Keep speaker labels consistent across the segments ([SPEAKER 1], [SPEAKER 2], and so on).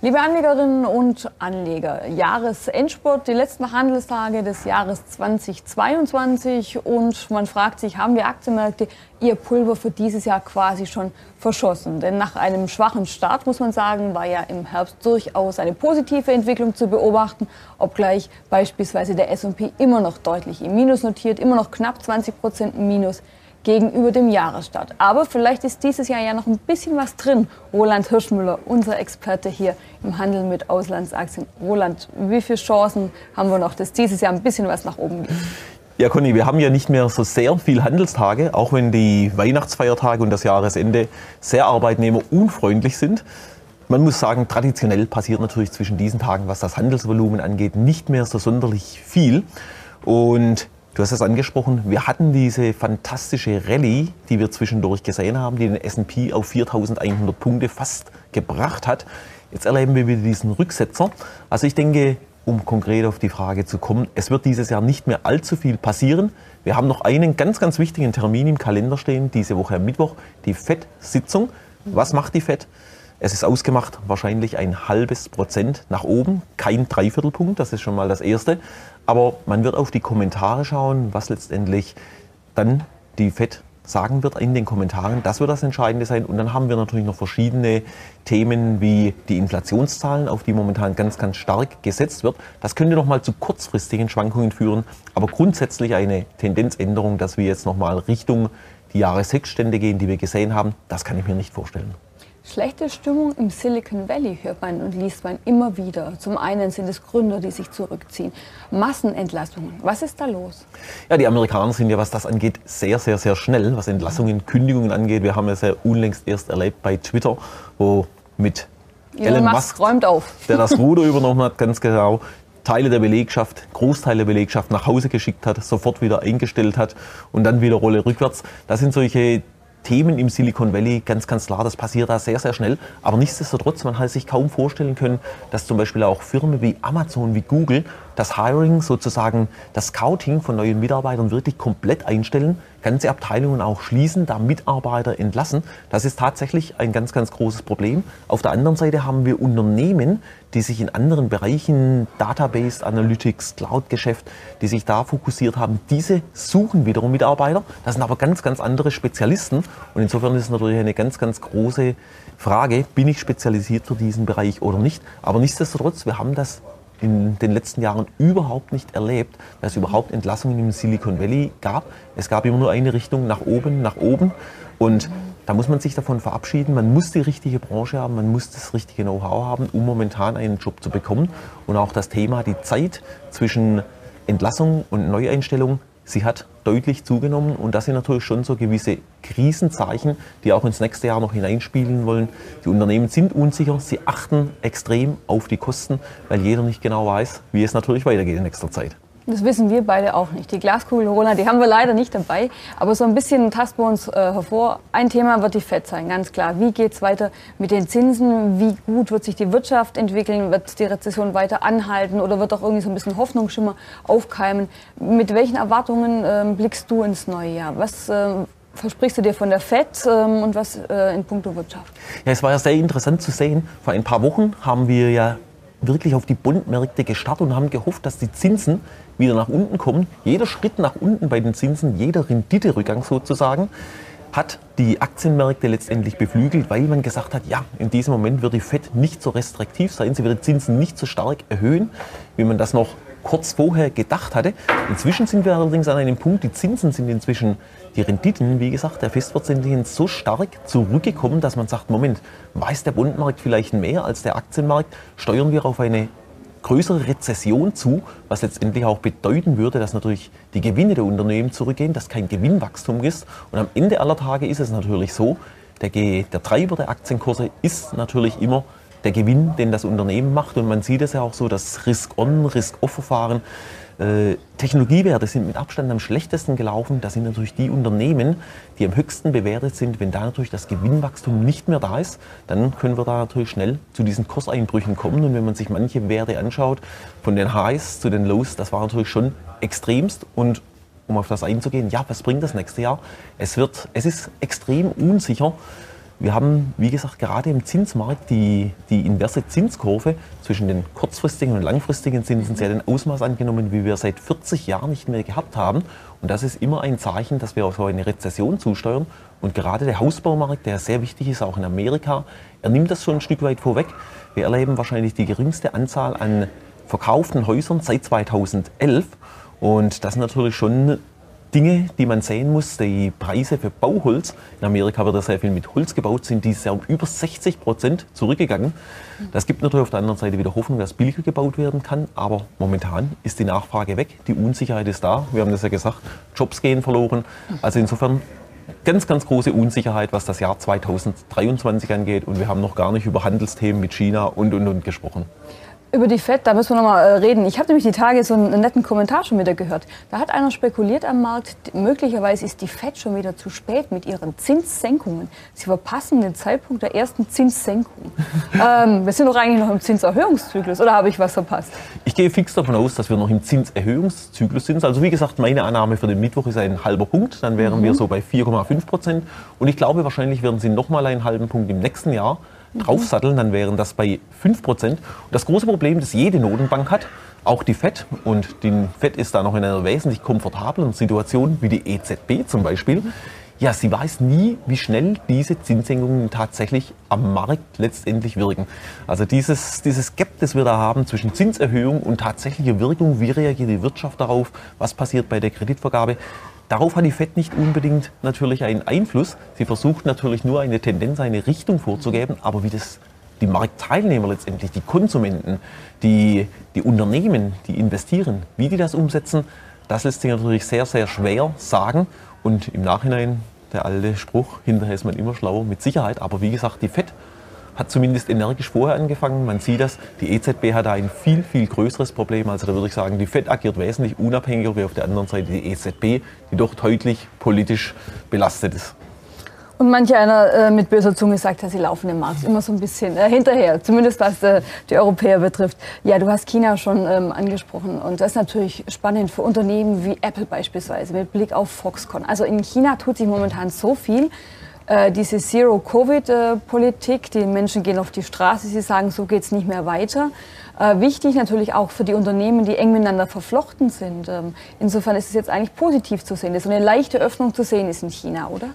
[SPEAKER 1] Liebe Anlegerinnen und Anleger, Jahresendspurt, die letzten Handelstage des Jahres 2022 und man fragt sich, haben die Aktienmärkte ihr Pulver für dieses Jahr quasi schon verschossen? Denn nach einem schwachen Start, muss man sagen, war ja im Herbst durchaus eine positive Entwicklung zu beobachten, obgleich beispielsweise der S&P immer noch deutlich im Minus notiert, immer noch knapp 20 Prozent Minus gegenüber dem Jahresstart. Aber vielleicht ist dieses Jahr ja noch ein bisschen was drin. Roland Hirschmüller, unser Experte hier im Handel mit Auslandsaktien. Roland, wie viele Chancen haben wir noch, dass dieses Jahr ein bisschen was nach oben geht?
[SPEAKER 2] Ja, Conny, wir haben ja nicht mehr so sehr viel Handelstage, auch wenn die Weihnachtsfeiertage und das Jahresende sehr arbeitnehmerunfreundlich sind. Man muss sagen, traditionell passiert natürlich zwischen diesen Tagen, was das Handelsvolumen angeht, nicht mehr so sonderlich viel. Und Du hast es angesprochen, wir hatten diese fantastische Rallye, die wir zwischendurch gesehen haben, die den S&P auf 4.100 Punkte fast gebracht hat. Jetzt erleben wir wieder diesen Rücksetzer. Also ich denke, um konkret auf die Frage zu kommen, es wird dieses Jahr nicht mehr allzu viel passieren. Wir haben noch einen ganz, ganz wichtigen Termin im Kalender stehen, diese Woche am Mittwoch, die FED-Sitzung. Was macht die FED? Es ist ausgemacht, wahrscheinlich ein halbes Prozent nach oben, kein Dreiviertelpunkt, das ist schon mal das Erste. Aber man wird auf die Kommentare schauen, was letztendlich dann die FED sagen wird in den Kommentaren. Das wird das Entscheidende sein. Und dann haben wir natürlich noch verschiedene Themen wie die Inflationszahlen, auf die momentan ganz, ganz stark gesetzt wird. Das könnte noch mal zu kurzfristigen Schwankungen führen. Aber grundsätzlich eine Tendenzänderung, dass wir jetzt noch mal Richtung die Jahreshexstände gehen, die wir gesehen haben, das kann ich mir nicht vorstellen.
[SPEAKER 1] Schlechte Stimmung im Silicon Valley hört man und liest man immer wieder. Zum einen sind es Gründer, die sich zurückziehen. Massenentlassungen. Was ist da los?
[SPEAKER 2] Ja, die Amerikaner sind ja, was das angeht, sehr, sehr, sehr schnell, was Entlassungen, Kündigungen angeht. Wir haben es ja unlängst erst erlebt bei Twitter, wo mit
[SPEAKER 1] Elon, Elon Musk, räumt auf.
[SPEAKER 2] der das Ruder übernommen hat, ganz genau, Teile der Belegschaft, Großteile der Belegschaft nach Hause geschickt hat, sofort wieder eingestellt hat und dann wieder Rolle rückwärts. Das sind solche Themen im Silicon Valley, ganz, ganz klar, das passiert da sehr, sehr schnell. Aber nichtsdestotrotz, man hat sich kaum vorstellen können, dass zum Beispiel auch Firmen wie Amazon, wie Google das Hiring, sozusagen das Scouting von neuen Mitarbeitern wirklich komplett einstellen, ganze Abteilungen auch schließen, da Mitarbeiter entlassen. Das ist tatsächlich ein ganz, ganz großes Problem. Auf der anderen Seite haben wir Unternehmen, die sich in anderen Bereichen, Database, Analytics, Cloud-Geschäft, die sich da fokussiert haben, diese suchen wiederum Mitarbeiter. Das sind aber ganz, ganz andere Spezialisten. Und insofern ist es natürlich eine ganz, ganz große Frage, bin ich spezialisiert für diesen Bereich oder nicht. Aber nichtsdestotrotz, wir haben das in den letzten Jahren überhaupt nicht erlebt, dass es überhaupt Entlassungen im Silicon Valley gab. Es gab immer nur eine Richtung, nach oben, nach oben. Und da muss man sich davon verabschieden. Man muss die richtige Branche haben, man muss das richtige Know-how haben, um momentan einen Job zu bekommen. Und auch das Thema, die Zeit zwischen Entlassung und Neueinstellung sie hat deutlich zugenommen und das sind natürlich schon so gewisse Krisenzeichen, die auch ins nächste Jahr noch hineinspielen wollen. Die Unternehmen sind unsicher, sie achten extrem auf die Kosten, weil jeder nicht genau weiß, wie es natürlich weitergeht in nächster Zeit.
[SPEAKER 1] Das wissen wir beide auch nicht. Die Glaskugel, Roland, die haben wir leider nicht dabei. Aber so ein bisschen tasten wir uns äh, hervor. Ein Thema wird die FED sein, ganz klar. Wie geht es weiter mit den Zinsen? Wie gut wird sich die Wirtschaft entwickeln? Wird die Rezession weiter anhalten oder wird auch irgendwie so ein bisschen Hoffnungsschimmer aufkeimen? Mit welchen Erwartungen äh, blickst du ins neue Jahr? Was äh, versprichst du dir von der FED ähm, und was äh, in puncto Wirtschaft?
[SPEAKER 2] Ja, es war ja sehr interessant zu sehen. Vor ein paar Wochen haben wir ja wirklich auf die Bondmärkte gestartet und haben gehofft, dass die Zinsen wieder nach unten kommen. Jeder Schritt nach unten bei den Zinsen, jeder Renditerückgang sozusagen, hat die Aktienmärkte letztendlich beflügelt, weil man gesagt hat, ja, in diesem Moment wird die FED nicht so restriktiv sein, sie wird die Zinsen nicht so stark erhöhen, wie man das noch kurz vorher gedacht hatte. Inzwischen sind wir allerdings an einem Punkt, die Zinsen sind inzwischen, die Renditen, wie gesagt, der Festverzinslichen so stark zurückgekommen, dass man sagt, Moment, weiß der Bundmarkt vielleicht mehr als der Aktienmarkt? Steuern wir auf eine größere Rezession zu, was letztendlich auch bedeuten würde, dass natürlich die Gewinne der Unternehmen zurückgehen, dass kein Gewinnwachstum ist. Und am Ende aller Tage ist es natürlich so, der, der Treiber der Aktienkurse ist natürlich immer der Gewinn, den das Unternehmen macht. Und man sieht es ja auch so, dass Risk-on, Risk-off-Verfahren, äh, Technologiewerte sind mit Abstand am schlechtesten gelaufen. Das sind natürlich die Unternehmen, die am höchsten bewertet sind. Wenn da natürlich das Gewinnwachstum nicht mehr da ist, dann können wir da natürlich schnell zu diesen Kurseinbrüchen kommen. Und wenn man sich manche Werte anschaut, von den Highs zu den Lows, das war natürlich schon extremst. Und um auf das einzugehen, ja, was bringt das nächste Jahr? Es, wird, es ist extrem unsicher Wir haben, wie gesagt, gerade im Zinsmarkt die, die inverse Zinskurve zwischen den kurzfristigen und langfristigen Zinsen sehr den Ausmaß angenommen, wie wir seit 40 Jahren nicht mehr gehabt haben. Und das ist immer ein Zeichen, dass wir auf eine Rezession zusteuern. Und gerade der Hausbaumarkt, der sehr wichtig ist, auch in Amerika, er nimmt das schon ein Stück weit vorweg. Wir erleben wahrscheinlich die geringste Anzahl an verkauften Häusern seit 2011. Und das sind natürlich schon Dinge, die man sehen muss. Die Preise für Bauholz, in Amerika wird ja sehr viel mit Holz gebaut, sind dieses Jahr um über 60 Prozent zurückgegangen. Das gibt natürlich auf der anderen Seite wieder Hoffnung, dass billiger gebaut werden kann. Aber momentan ist die Nachfrage weg, die Unsicherheit ist da. Wir haben das ja gesagt, Jobs gehen verloren. Also insofern ganz, ganz große Unsicherheit, was das Jahr 2023 angeht. Und wir haben noch gar nicht über Handelsthemen mit China und, und, und gesprochen.
[SPEAKER 1] Über die FED, da müssen wir noch mal äh, reden. Ich habe nämlich die Tage so einen netten Kommentar schon wieder gehört. Da hat einer spekuliert am Markt, möglicherweise ist die FED schon wieder zu spät mit ihren Zinssenkungen. Sie verpassen den Zeitpunkt der ersten Zinssenkung. ähm, wir sind doch eigentlich noch im Zinserhöhungszyklus, oder habe ich was verpasst?
[SPEAKER 2] Ich gehe fix davon aus, dass wir noch im Zinserhöhungszyklus sind. Also wie gesagt, meine Annahme für den Mittwoch ist ein halber Punkt. Dann wären mhm. wir so bei 4,5 Prozent. Und ich glaube, wahrscheinlich werden sie noch mal einen halben Punkt im nächsten Jahr draufsatteln, dann wären das bei 5%. Und das große Problem, das jede Notenbank hat, auch die FED, und die FED ist da noch in einer wesentlich komfortablen Situation, wie die EZB zum Beispiel, ja, sie weiß nie, wie schnell diese Zinssenkungen tatsächlich am Markt letztendlich wirken. Also dieses, dieses Gap, das wir da haben zwischen Zinserhöhung und tatsächlicher Wirkung, wie reagiert die Wirtschaft darauf, was passiert bei der Kreditvergabe, Darauf hat die FED nicht unbedingt natürlich einen Einfluss. Sie versucht natürlich nur eine Tendenz, eine Richtung vorzugeben, aber wie das die Marktteilnehmer letztendlich, die Konsumenten, die, die Unternehmen, die investieren, wie die das umsetzen, das lässt sich natürlich sehr, sehr schwer sagen. Und im Nachhinein, der alte Spruch, hinterher ist man immer schlauer, mit Sicherheit. Aber wie gesagt, die FED hat zumindest energisch vorher angefangen. Man sieht das, die EZB hat da ein viel, viel größeres Problem. Also da würde ich sagen, die FED agiert wesentlich unabhängiger wie auf der anderen Seite die EZB, die doch deutlich politisch belastet ist.
[SPEAKER 1] Und manch einer äh, mit böser Zunge sagt, ja, sie laufen im Markt immer so ein bisschen äh, hinterher, zumindest was äh, die Europäer betrifft. Ja, du hast China schon ähm, angesprochen und das ist natürlich spannend für Unternehmen wie Apple beispielsweise mit Blick auf Foxconn. Also in China tut sich momentan so viel. Äh, diese Zero-Covid-Politik. Die Menschen gehen auf die Straße, sie sagen, so geht es nicht mehr weiter. Äh, wichtig natürlich auch für die Unternehmen, die eng miteinander verflochten sind. Ähm, insofern ist es jetzt eigentlich positiv zu sehen, dass so eine leichte Öffnung zu sehen ist in China, oder?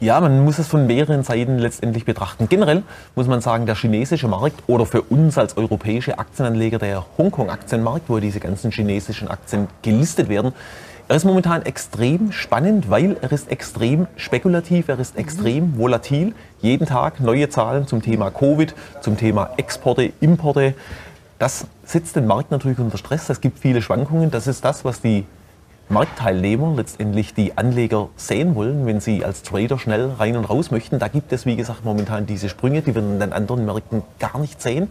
[SPEAKER 2] Ja, man muss es von mehreren Seiten letztendlich betrachten. Generell muss man sagen, der chinesische Markt oder für uns als europäische Aktienanleger der Hongkong-Aktienmarkt, wo diese ganzen chinesischen Aktien gelistet werden, er ist momentan extrem spannend, weil er ist extrem spekulativ, er ist mhm. extrem volatil. Jeden Tag neue Zahlen zum Thema Covid, zum Thema Exporte, Importe. Das setzt den Markt natürlich unter Stress. Es gibt viele Schwankungen. Das ist das, was die Marktteilnehmer, letztendlich die Anleger sehen wollen, wenn sie als Trader schnell rein und raus möchten. Da gibt es, wie gesagt, momentan diese Sprünge, die wir in den anderen Märkten gar nicht sehen.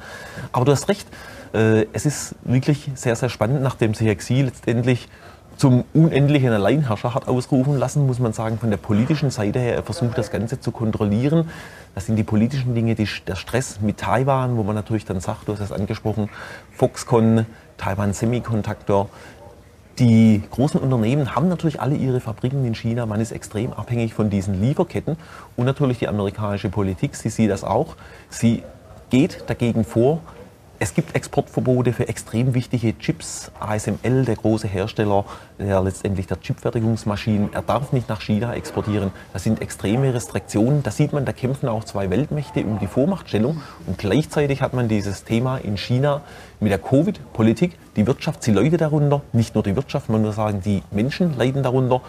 [SPEAKER 2] Aber du hast recht, äh, es ist wirklich sehr, sehr spannend, nachdem sich Xi letztendlich zum unendlichen Alleinherrscher hat ausrufen lassen, muss man sagen, von der politischen Seite her. Er versucht das Ganze zu kontrollieren. Das sind die politischen Dinge, die, der Stress mit Taiwan, wo man natürlich dann sagt, du hast es angesprochen, Foxconn, Taiwan Semiconductor. Die großen Unternehmen haben natürlich alle ihre Fabriken in China. Man ist extrem abhängig von diesen Lieferketten. Und natürlich die amerikanische Politik, sie sieht das auch. Sie geht dagegen vor, es gibt Exportverbote für extrem wichtige Chips. ASML, der große Hersteller, der letztendlich der Chipfertigungsmaschinen, er darf nicht nach China exportieren. Das sind extreme Restriktionen. Da sieht man, da kämpfen auch zwei Weltmächte um die Vormachtstellung. Und gleichzeitig hat man dieses Thema in China mit der Covid-Politik. Die Wirtschaft, sie leidet darunter. Nicht nur die Wirtschaft, man muss sagen, die Menschen leiden darunter.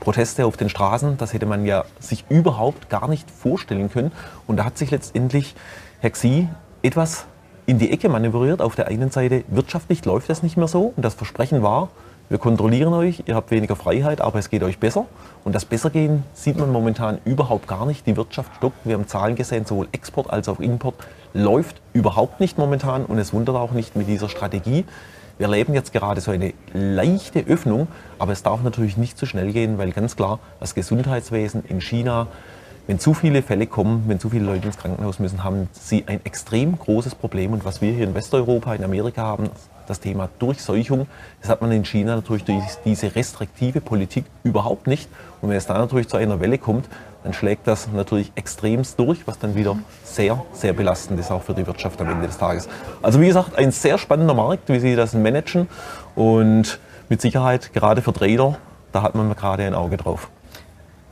[SPEAKER 2] Proteste auf den Straßen, das hätte man ja sich überhaupt gar nicht vorstellen können. Und da hat sich letztendlich Herr Xi etwas in die Ecke manövriert. Auf der einen Seite wirtschaftlich läuft es nicht mehr so und das Versprechen war, wir kontrollieren euch, ihr habt weniger Freiheit, aber es geht euch besser. Und das Bessergehen sieht man momentan überhaupt gar nicht. Die Wirtschaft stockt. Wir haben Zahlen gesehen, sowohl Export als auch Import läuft überhaupt nicht momentan. Und es wundert auch nicht mit dieser Strategie. Wir erleben jetzt gerade so eine leichte Öffnung, aber es darf natürlich nicht zu schnell gehen, weil ganz klar das Gesundheitswesen in China wenn zu viele Fälle kommen, wenn zu viele Leute ins Krankenhaus müssen, haben sie ein extrem großes Problem. Und was wir hier in Westeuropa, in Amerika haben, das Thema Durchseuchung, das hat man in China natürlich durch diese restriktive Politik überhaupt nicht. Und wenn es da natürlich zu einer Welle kommt, dann schlägt das natürlich extremst durch, was dann wieder sehr, sehr belastend ist auch für die Wirtschaft am Ende des Tages. Also wie gesagt, ein sehr spannender Markt, wie Sie das managen und mit Sicherheit gerade für Trader, da hat man gerade ein Auge drauf.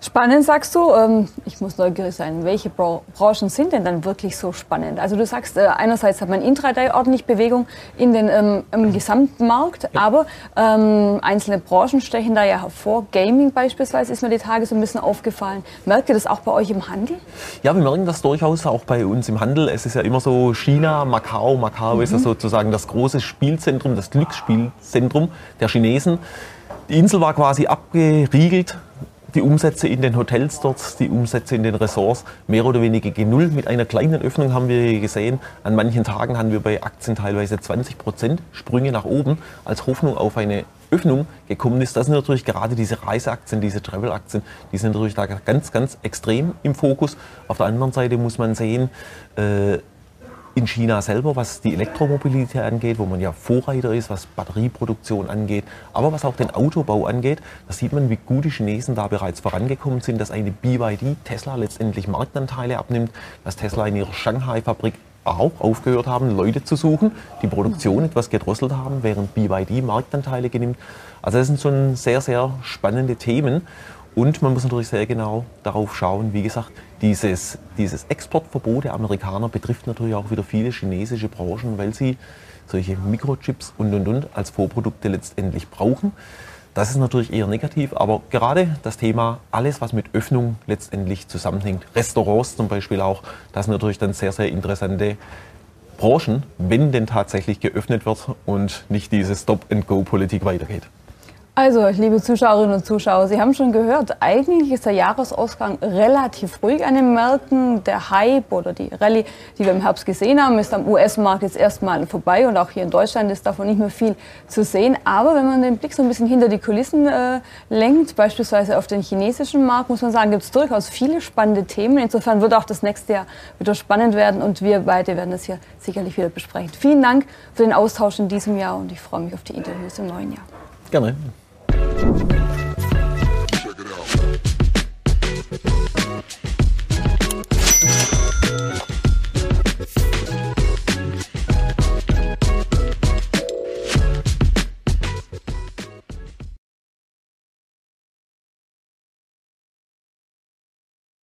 [SPEAKER 1] Spannend sagst du. Ähm, ich muss neugierig sein. Welche Branchen sind denn dann wirklich so spannend? Also du sagst, äh, einerseits hat man intraday ordentlich Bewegung in den ähm, im gesamten Markt, ja. aber ähm, einzelne Branchen stechen da ja hervor. Gaming beispielsweise ist mir die Tage so ein bisschen aufgefallen. Merkt ihr das auch bei euch im Handel?
[SPEAKER 2] Ja, wir merken das durchaus auch bei uns im Handel. Es ist ja immer so China, Macau. Macau mhm. ist ja mhm. sozusagen das große Spielzentrum, das Glücksspielzentrum der Chinesen. Die Insel war quasi abgeriegelt die Umsätze in den Hotels dort, die Umsätze in den Ressorts mehr oder weniger gen Null. Mit einer kleinen Öffnung haben wir gesehen, an manchen Tagen haben wir bei Aktien teilweise 20 Prozent Sprünge nach oben, als Hoffnung auf eine Öffnung gekommen ist. Das sind natürlich gerade diese Reiseaktien, diese Travel-Aktien, die sind natürlich da ganz, ganz extrem im Fokus. Auf der anderen Seite muss man sehen, äh, in China selber, was die Elektromobilität angeht, wo man ja Vorreiter ist, was Batterieproduktion angeht, aber was auch den Autobau angeht, da sieht man, wie gut die Chinesen da bereits vorangekommen sind, dass eine BYD Tesla letztendlich Marktanteile abnimmt, dass Tesla in ihrer Shanghai-Fabrik auch aufgehört haben, Leute zu suchen, die Produktion etwas gedrosselt haben, während BYD Marktanteile genimmt. Also das sind schon sehr, sehr spannende Themen. Und man muss natürlich sehr genau darauf schauen, wie gesagt, dieses, dieses Exportverbot der Amerikaner betrifft natürlich auch wieder viele chinesische Branchen, weil sie solche Mikrochips und und und als Vorprodukte letztendlich brauchen. Das ist natürlich eher negativ, aber gerade das Thema, alles was mit Öffnung letztendlich zusammenhängt, Restaurants zum Beispiel auch, das sind natürlich dann sehr, sehr interessante Branchen, wenn denn tatsächlich geöffnet wird und nicht diese Stop-and-Go-Politik weitergeht.
[SPEAKER 1] Also, liebe Zuschauerinnen und Zuschauer, Sie haben schon gehört, eigentlich ist der Jahresausgang relativ ruhig an den Märkten. Der Hype oder die Rallye, die wir im Herbst gesehen haben, ist am US-Markt jetzt erstmal vorbei und auch hier in Deutschland ist davon nicht mehr viel zu sehen. Aber wenn man den Blick so ein bisschen hinter die Kulissen äh, lenkt, beispielsweise auf den chinesischen Markt, muss man sagen, gibt es durchaus viele spannende Themen. Insofern wird auch das nächste Jahr wieder spannend werden und wir beide werden das hier sicherlich wieder besprechen. Vielen Dank für den Austausch in diesem Jahr und ich freue mich auf die Interviews im neuen Jahr.
[SPEAKER 2] Gerne. Thank you.